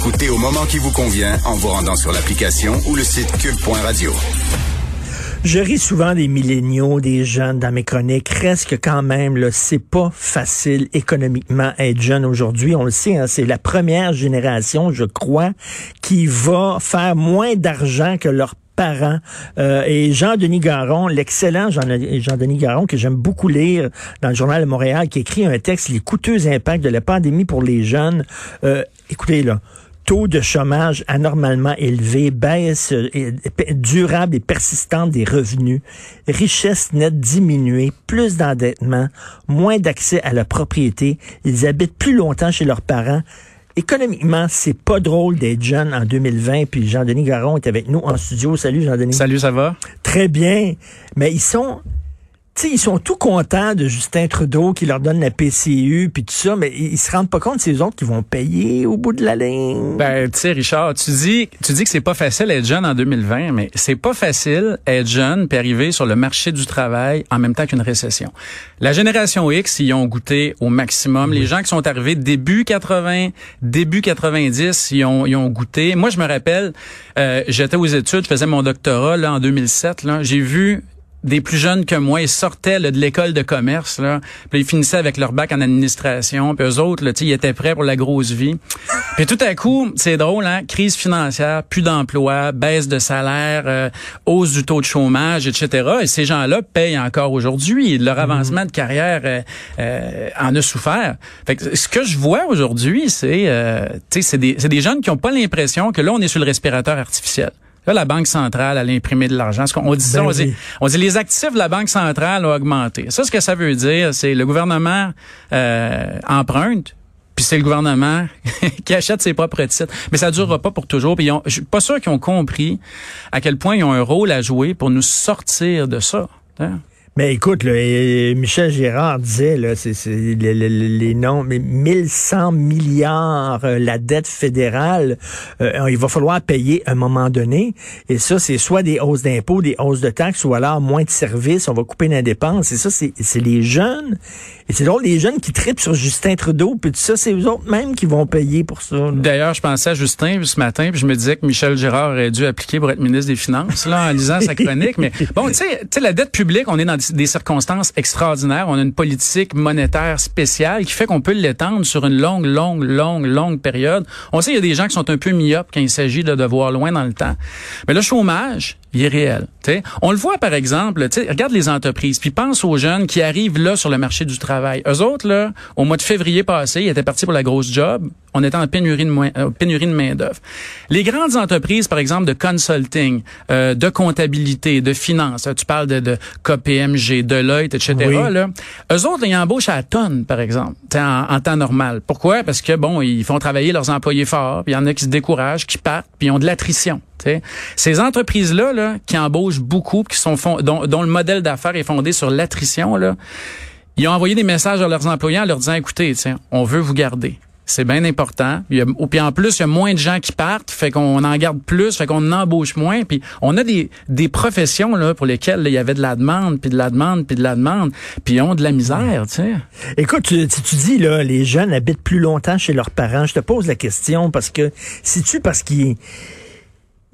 Écoutez au moment qui vous convient en vous rendant sur l'application ou le site cube.radio. Je ris souvent des milléniaux, des jeunes dans mes chroniques. Reste que quand même, là, c'est pas facile économiquement être jeune aujourd'hui. On le sait, hein, c'est la première génération, je crois, qui va faire moins d'argent que leurs parents. Euh, et Jean-Denis Garon, l'excellent Jean-Denis Garon, que j'aime beaucoup lire dans le Journal de Montréal, qui écrit un texte, Les coûteux impacts de la pandémie pour les jeunes. Euh, écoutez, là, taux de chômage anormalement élevé, baisse durable et persistante des revenus, richesse nette diminuée, plus d'endettement, moins d'accès à la propriété, ils habitent plus longtemps chez leurs parents. Économiquement, c'est pas drôle d'être jeune en 2020. Puis Jean-Denis Garon est avec nous en studio. Salut Jean-Denis. Salut, ça va? Très bien. Mais ils sont ils sont tout contents de Justin Trudeau qui leur donne la PCU puis tout ça, mais ils se rendent pas compte c'est eux autres qui vont payer au bout de la ligne. Ben, tu sais, Richard, tu dis, tu dis que c'est pas facile d'être jeune en 2020, mais c'est pas facile être jeune puis arriver sur le marché du travail en même temps qu'une récession. La génération X, ils ont goûté au maximum. Les gens qui sont arrivés début 80, début 90, ils ont, ils ont goûté. Moi, je me rappelle, euh, j'étais aux études, je faisais mon doctorat là en 2007. Là, j'ai vu des plus jeunes que moi, ils sortaient de l'école de commerce, là, puis ils finissaient avec leur bac en administration, puis eux autres, là, ils étaient prêts pour la grosse vie. Puis tout à coup, c'est drôle, hein, crise financière, plus d'emploi, baisse de salaire, euh, hausse du taux de chômage, etc. Et ces gens-là payent encore aujourd'hui. Leur mhm. avancement de carrière euh, euh, en a souffert. Fait que ce que je vois aujourd'hui, c'est, c'est des, des jeunes qui ont pas l'impression que là, on est sur le respirateur artificiel. Là, la Banque centrale, elle a imprimé de l'argent. On dit ça, ben on, dit, on dit les actifs de la Banque centrale ont augmenté. Ça, ce que ça veut dire, c'est le gouvernement euh, emprunte, puis c'est le gouvernement qui achète ses propres titres. Mais ça durera pas pour toujours. Puis je suis pas sûr qu'ils ont compris à quel point ils ont un rôle à jouer pour nous sortir de ça. Hein. Mais écoute, là, Michel Gérard disait, là, c'est, les, les, les, noms, mais 1100 milliards, euh, la dette fédérale, euh, il va falloir payer à un moment donné. Et ça, c'est soit des hausses d'impôts, des hausses de taxes, ou alors moins de services, on va couper les dépenses. Et ça, c'est, les jeunes. Et c'est drôle, les jeunes qui tripent sur Justin Trudeau, puis tout ça, c'est eux autres même qui vont payer pour ça. D'ailleurs, je pensais à Justin ce matin, puis je me disais que Michel Gérard aurait dû appliquer pour être ministre des Finances, là, en lisant sa chronique. Mais bon, tu sais, la dette publique, on est dans circonstances extraordinaires. On a une politique monétaire spéciale qui fait qu'on peut l'étendre sur une longue, longue, longue, longue période. On sait qu'il y a des gens qui sont un peu myopes quand il s'agit de, de voir loin dans le temps. Mais le chômage, il est réel. On le voit par exemple, regarde les entreprises, puis pense aux jeunes qui arrivent là sur le marché du travail. Eux autres, là, au mois de février passé, ils étaient partis pour la grosse job. On était en pénurie de, euh, pénurie de main-d'œuvre. Les grandes entreprises, par exemple, de consulting, euh, de comptabilité, de finance, tu parles de, de KPMG, Deloitte, etc. Là, eux autres, ils embauchent à la tonne, par exemple, en, en, temps normal. Pourquoi? Parce que, bon, ils font travailler leurs employés forts, puis il y en a qui se découragent, qui partent, puis ils ont de l'attrition. Ces entreprises-là là, qui embauchent beaucoup, qui sont dont, dont le modèle d'affaires est fondé sur l'attrition, là, ils ont envoyé des messages à leurs employés en leur disant, écoutez, on veut vous garder. C'est bien important. Il puis en plus, il y a moins de gens qui partent, fait qu'on en garde plus, fait qu'on embauche moins. Puis on a des, des professions là pour lesquelles il y avait de la demande, puis de la demande, puis de la demande, puis ils ont de la misère, tu sais. Écoute, tu, tu, dis là, les jeunes habitent plus longtemps chez leurs parents. Je te pose la question parce que si tu parce qu'ils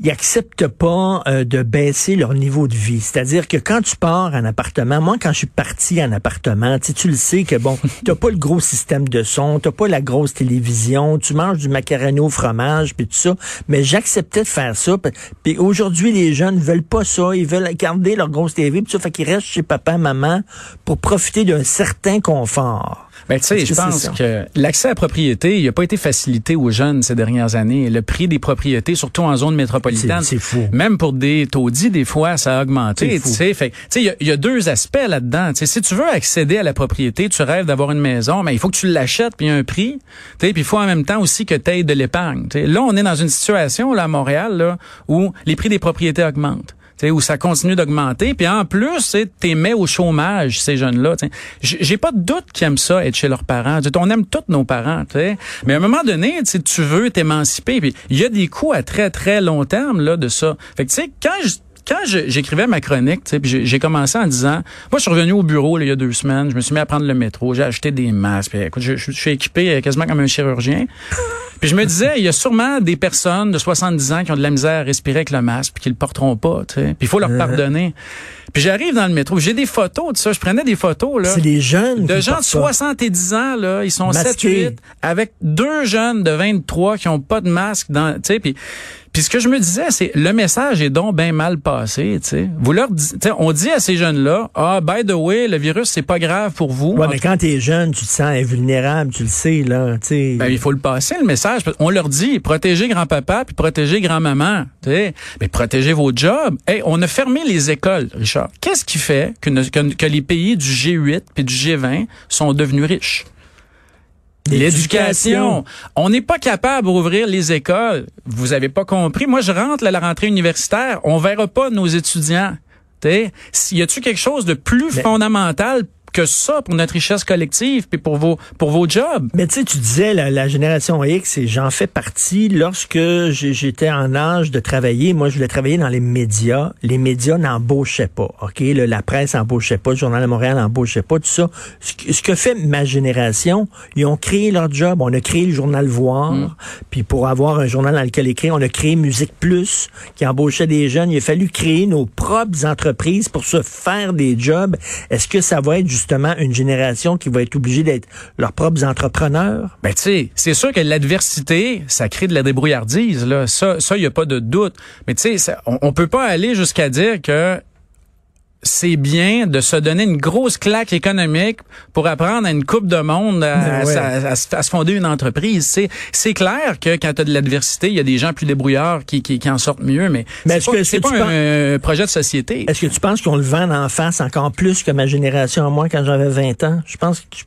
ils acceptent pas euh, de baisser leur niveau de vie. C'est-à-dire que quand tu pars en appartement, moi quand je suis parti en appartement, tu, le sais que bon, t'as pas le gros système de son, t'as pas la grosse télévision, tu manges du macaroni au fromage puis tout ça, mais j'acceptais de faire ça. Puis aujourd'hui les jeunes veulent pas ça, ils veulent garder leur grosse TV puis ça fait qu'ils restent chez papa maman pour profiter d'un certain confort. Ben, tu sais, je pense que l'accès à la propriété, il n'a pas été facilité aux jeunes ces dernières années. Le prix des propriétés, surtout en zone métropolitaine, c'est fou. Même pour des taudis, des fois, ça a augmenté. Tu sais, il y, a deux aspects là-dedans. Si tu veux accéder à la propriété, tu rêves d'avoir une maison, mais il faut que tu l'achètes puis un prix. Tu sais, puis il faut en même temps aussi que tu aies de l'épargne. Là, on est dans une situation là à Montréal là où les prix des propriétés augmentent où ça continue d'augmenter. Puis en plus, tu mets au chômage, ces jeunes-là. J'ai pas de doute qu'ils aiment ça, être chez leurs parents. on aime tous nos parents. T'sais. Mais à un moment donné, tu veux t'émanciper. Il y a des coûts à très, très long terme là, de ça. Fait que tu quand je quand j'écrivais ma chronique, j'ai commencé en disant, moi je suis revenu au bureau il y a deux semaines, je me suis mis à prendre le métro, j'ai acheté des masques, puis, écoute, je, je, suis équipé quasiment comme un chirurgien. Puis je me disais, il y a sûrement des personnes de 70 ans qui ont de la misère à respirer avec le masque, puis qui le porteront pas. Puis il faut leur uh-huh. pardonner. Puis j'arrive dans le métro, j'ai des photos de ça, je prenais des photos là. C'est des jeunes de gens de 70 ans là, ils sont 7 8 avec deux jeunes de 23 qui ont pas de masque dans, tu sais, puis puis ce que je me disais, c'est le message est donc bien mal passé. sais. Vous leur on dit à ces jeunes-là, ah by the way, le virus c'est pas grave pour vous. Ouais, mais quand t'es jeune, tu te sens invulnérable, tu le sais là. sais. Ben, il faut le passer le message. On leur dit, protégez grand-papa puis protégez grand-maman. Mais protégez vos jobs. Hey, on a fermé les écoles, Richard. Qu'est-ce qui fait que, que, que les pays du G8 puis du G20 sont devenus riches? L'éducation. On n'est pas capable d'ouvrir les écoles. Vous avez pas compris. Moi, je rentre à la rentrée universitaire. On verra pas nos étudiants. Y a-tu quelque chose de plus fondamental que ça pour notre richesse collective puis pour vos pour vos jobs. Mais tu sais, tu disais la, la génération X et j'en fais partie. Lorsque j'étais en âge de travailler, moi je voulais travailler dans les médias. Les médias n'embauchaient pas. Ok, la presse n'embauchait pas, le journal de Montréal n'embauchait pas, tout ça. Ce, que fait ma génération, ils ont créé leur job. On a créé le journal Voir. Mm. Puis pour avoir un journal dans lequel écrire, on a créé Musique Plus qui embauchait des jeunes. Il a fallu créer nos propres entreprises pour se faire des jobs. Est-ce que ça va être justement une génération qui va être obligée d'être leurs propres entrepreneurs? Ben, tu sais, c'est sûr que l'adversité, ça crée de la débrouillardise, là. Ça, ça, y a pas de doute. Mais tu sais, on, on peut pas aller jusqu'à dire que c'est bien de se donner une grosse claque économique pour apprendre à une coupe de monde à, se fonder une entreprise. C'est, c'est clair que quand tu as de l'adversité, il y a des gens plus débrouillards qui, qui, en sortent mieux, mais, mais c'est pas, c'est pas un, projet de société. Est-ce que tu penses qu'on le vend en face encore plus que ma génération à moi quand j'avais 20 ans? Je pense que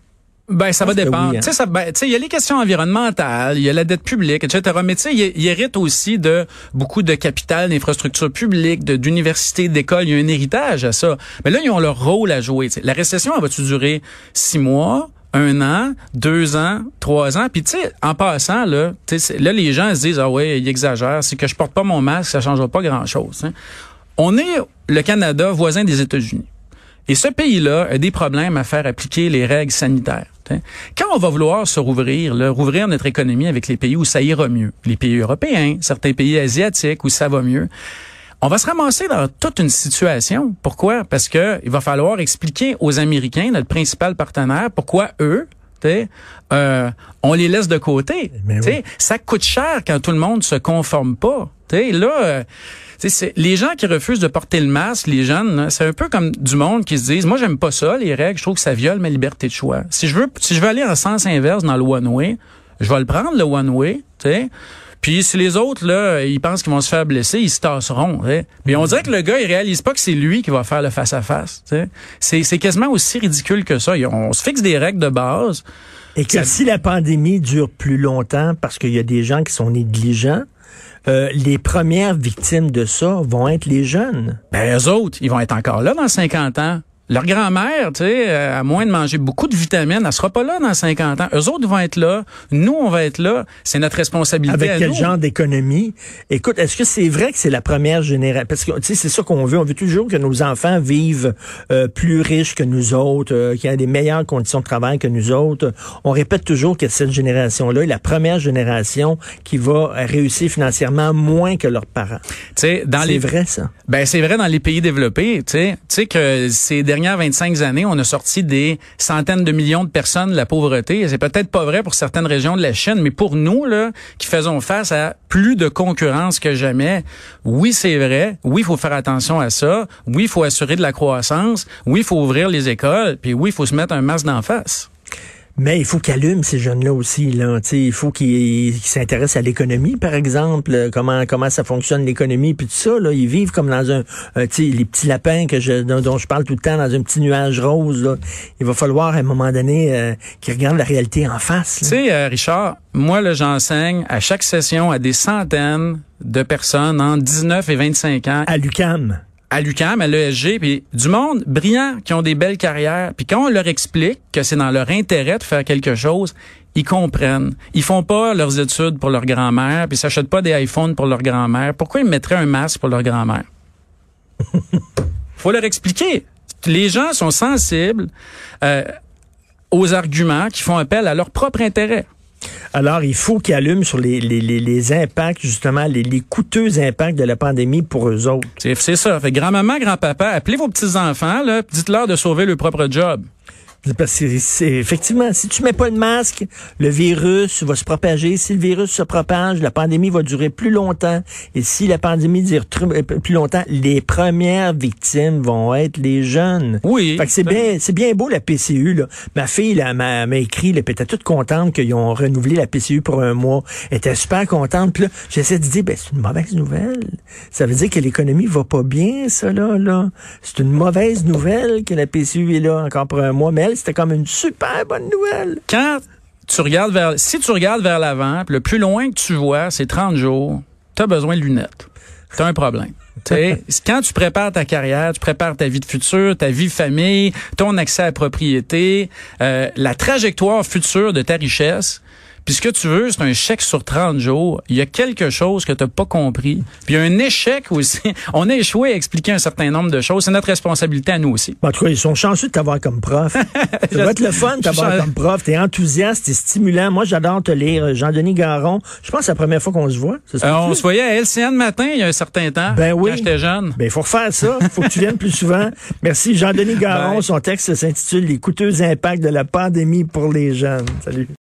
ben, ça va dépendre. Hein. Tu sais, ben, il y a les questions environnementales, il y a la dette publique, etc. Mais tu sais, il, hérite aussi de beaucoup de capital, d'infrastructures publiques, d'universités, d'écoles. Il y a un héritage à ça. Mais là, ils ont leur rôle à jouer. La récession, elle va-tu durer six mois? un an, deux ans, trois ans? Puis tu sais, en passant, là, là, les gens se disent, ah ouais, il exagère, c'est que je porte pas mon masque, ça changera pas grand-chose. Hein. On est le Canada voisin des États-Unis. Et ce pays-là a des problèmes à faire appliquer les règles sanitaires. Quand on va vouloir se rouvrir, là, rouvrir notre économie avec les pays où ça ira mieux, les pays européens, certains pays asiatiques où ça va mieux, on va se ramasser dans toute une situation. Pourquoi? Parce que il va falloir expliquer aux Américains, notre principal partenaire, pourquoi eux, euh, on les laisse de côté. Ça coûte cher quand tout le monde se conforme pas. T'sais, là, euh, c'est les gens qui refusent de porter le masque, les jeunes, c'est un peu comme du monde qui se disent, moi j'aime pas ça, les règles, je trouve que ça viole ma liberté de choix. Si je veux, si je veux aller en sens inverse dans le one way, je vais le prendre le one way, tu. Puis si les autres là, ils pensent qu'ils vont se faire blesser, ils se tasseront. Mais on dirait que le gars, il réalise pas que c'est lui qui va faire le face à face. C'est quasiment aussi ridicule que ça. On se fixe des règles de base. Et que si la pandémie dure plus longtemps parce qu'il y a des gens qui sont négligents, euh, les premières victimes de ça vont être les jeunes. Ben, eux autres, ils vont être encore là dans 50 ans. Leur grand-mère, tu sais, euh, à moins de manger beaucoup de vitamines, elle sera pas là dans 50 ans. Eux autres vont être là. Nous, on va être là. C'est notre responsabilité. Avec quel genre d'économie? Écoute, est-ce que c'est vrai que c'est la première génération? Parce que, tu sais, c'est ça qu'on veut. On veut toujours que nos enfants vivent euh, plus riches que nous autres, euh, qu'ils aient des meilleures conditions de travail que nous autres. On répète toujours que cette génération-là est la première génération qui va réussir financièrement moins que leurs parents. C'est vrai, ça? Ben, c'est vrai dans les pays développés. Tu sais, tu sais que c'est dernières 25 années, on a sorti des centaines de millions de personnes de la pauvreté. C'est peut-être pas vrai pour certaines régions de la Chine, mais pour nous, là, qui faisons face à plus de concurrence que jamais, oui, c'est vrai. Oui, il faut faire attention à ça. Oui, il faut assurer de la croissance. Oui, il faut ouvrir les écoles. Puis oui, il faut se mettre un masque d'en face. Mais il faut qu'ils allument ces jeunes-là aussi. Là. il faut qu'ils s'intéressent à l'économie, par exemple, euh, comment comment ça fonctionne l'économie, puis tout ça. Là. Ils vivent comme dans un, euh, les petits lapins que je, dont, je parle tout le temps, dans un petit nuage rose. Là. Il va falloir à un moment donné euh, qu'ils regardent la réalité en face. Tu sais, Richard, moi, là, j'enseigne à chaque session à des centaines de personnes entre 19 et 25 ans. À l'UCAM à l'UQAM, à l'ESG, puis du monde brillant qui ont des belles carrières. Puis quand on leur explique que c'est dans leur intérêt de faire quelque chose, ils comprennent. Ils font pas leurs études pour leur grand-mère, puis ils s'achètent pas des iPhones pour leur grand-mère. Pourquoi ils mettraient un masque pour leur grand-mère? faut leur expliquer. Les gens sont sensibles euh, aux arguments qui font appel à leur propre intérêt. Alors, il faut qu'ils allument sur les, les, impacts, justement, les, les, coûteux impacts de la pandémie pour eux autres. C'est ça. Fait grand-maman, grand-papa, appelez vos petits-enfants, dites-leur de sauver leur propre job. Parce que c'est effectivement, si tu mets pas de masque, le virus va se propager. Si le virus se propage, la pandémie va durer plus longtemps. Et si la pandémie dure euh, plus longtemps, les premières victimes vont être les jeunes. Oui. Fait que c'est bien, c'est bien beau la PCU. Là. Ma fille là, m'a, écrit, elle était toute contente qu'ils ont renouvelé la PCU pour un mois. Elle était super contente. Puis là, j'essaie de dire, ben c'est une mauvaise nouvelle. Ça veut dire que l'économie va pas bien, ça là. là. C'est une mauvaise nouvelle que la PCU est là encore pour un mois. Mais c'était comme une super bonne nouvelle. Quand tu regardes vers, si tu regardes vers l'avant, le plus loin que tu vois, c'est 30 jours, tu as besoin de lunettes. Tu un problème. quand tu prépares ta carrière, tu prépares ta vie de futur, ta vie de famille, ton accès à la propriété, euh, la trajectoire future de ta richesse, puis ce que tu veux, c'est un chèque sur 30 jours. Il y a quelque chose que tu n'as pas compris. Puis il y a un échec aussi. On a échoué à expliquer un certain nombre de choses. C'est notre responsabilité à nous aussi. En tout cas, ils sont chanceux de t'avoir comme prof. Ça va être le fun de t'avoir comme prof. T'es enthousiaste, t'es stimulant. Moi, j'adore te lire. Jean-Denis Garon, je pense que c'est la première fois qu'on se voit. Euh, on se voyait à LCN matin il y a un certain temps. Ben oui. Quand j'étais jeune. Ben, il faut refaire ça. Il faut que tu viennes plus souvent. Merci. Jean-Denis Garon, son texte s'intitule Les coûteux impacts de la pandémie pour les jeunes. Salut.